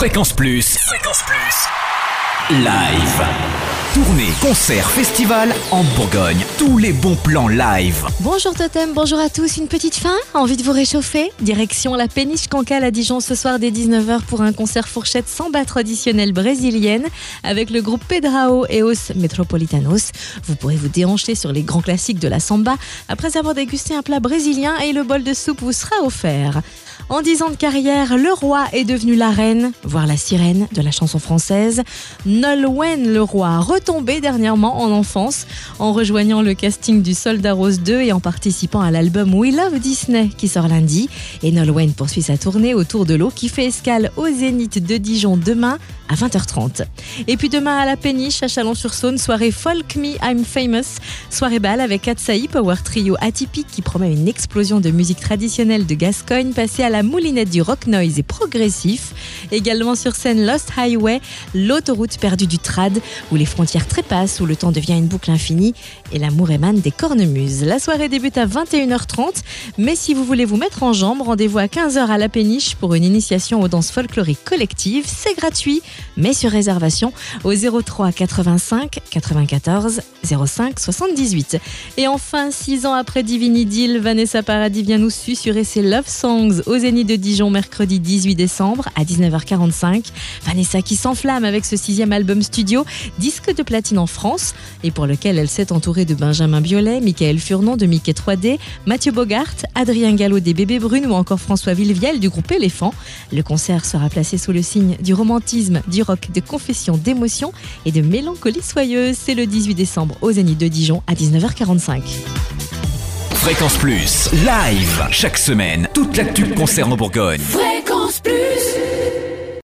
Fréquence Plus. Fréquence Plus. Live. Tournée, concert, festival en Bourgogne. Tous les bons plans live. Bonjour Totem, bonjour à tous. Une petite fin Envie de vous réchauffer Direction la péniche Cancale à Dijon ce soir dès 19h pour un concert fourchette samba traditionnelle brésilienne avec le groupe Pedrao et Os Metropolitanos. Vous pourrez vous déhancher sur les grands classiques de la samba après avoir dégusté un plat brésilien et le bol de soupe vous sera offert. En dix ans de carrière, le roi est devenu la reine, voire la sirène de la chanson française. Nolwenn le roi, retombé dernièrement en enfance en rejoignant le casting du Soldat Rose 2 et en participant à l'album We Love Disney qui sort lundi. Et Nolwenn poursuit sa tournée autour de l'eau qui fait escale au Zénith de Dijon demain à 20h30. Et puis demain à la péniche à Chalon-sur-Saône, soirée Folk Me I'm Famous, soirée bal avec Katsai, power trio atypique qui promet une explosion de musique traditionnelle de Gascogne passée à la moulinette du rock noise et progressif. Également sur scène Lost Highway, l'autoroute perdue du trad où les frontières trépassent, où le temps devient une boucle infinie et l'amour émane des cornemuses. La soirée débute à 21h30, mais si vous voulez vous mettre en jambe, rendez-vous à 15h à la péniche pour une initiation aux danses folkloriques collectives. C'est gratuit mais sur réservation au 03 85 94 05 78. Et enfin, six ans après Divine Idyll, Vanessa Paradis vient nous susurrer ses Love Songs au De Dijon mercredi 18 décembre à 19h45. Vanessa qui s'enflamme avec ce sixième album studio, disque de platine en France, et pour lequel elle s'est entourée de Benjamin Biolay, Michael Furnon de Mickey 3D, Mathieu Bogart, Adrien Gallo des Bébés Brunes ou encore François Villeviel du groupe Éléphant. Le concert sera placé sous le signe du romantisme, du rock, de confession, d'émotion et de mélancolie soyeuse. C'est le 18 décembre au Zénith de Dijon à 19h45. Fréquence Plus. Live. Chaque semaine. Toute l'actu concerne Bourgogne. Fréquence Plus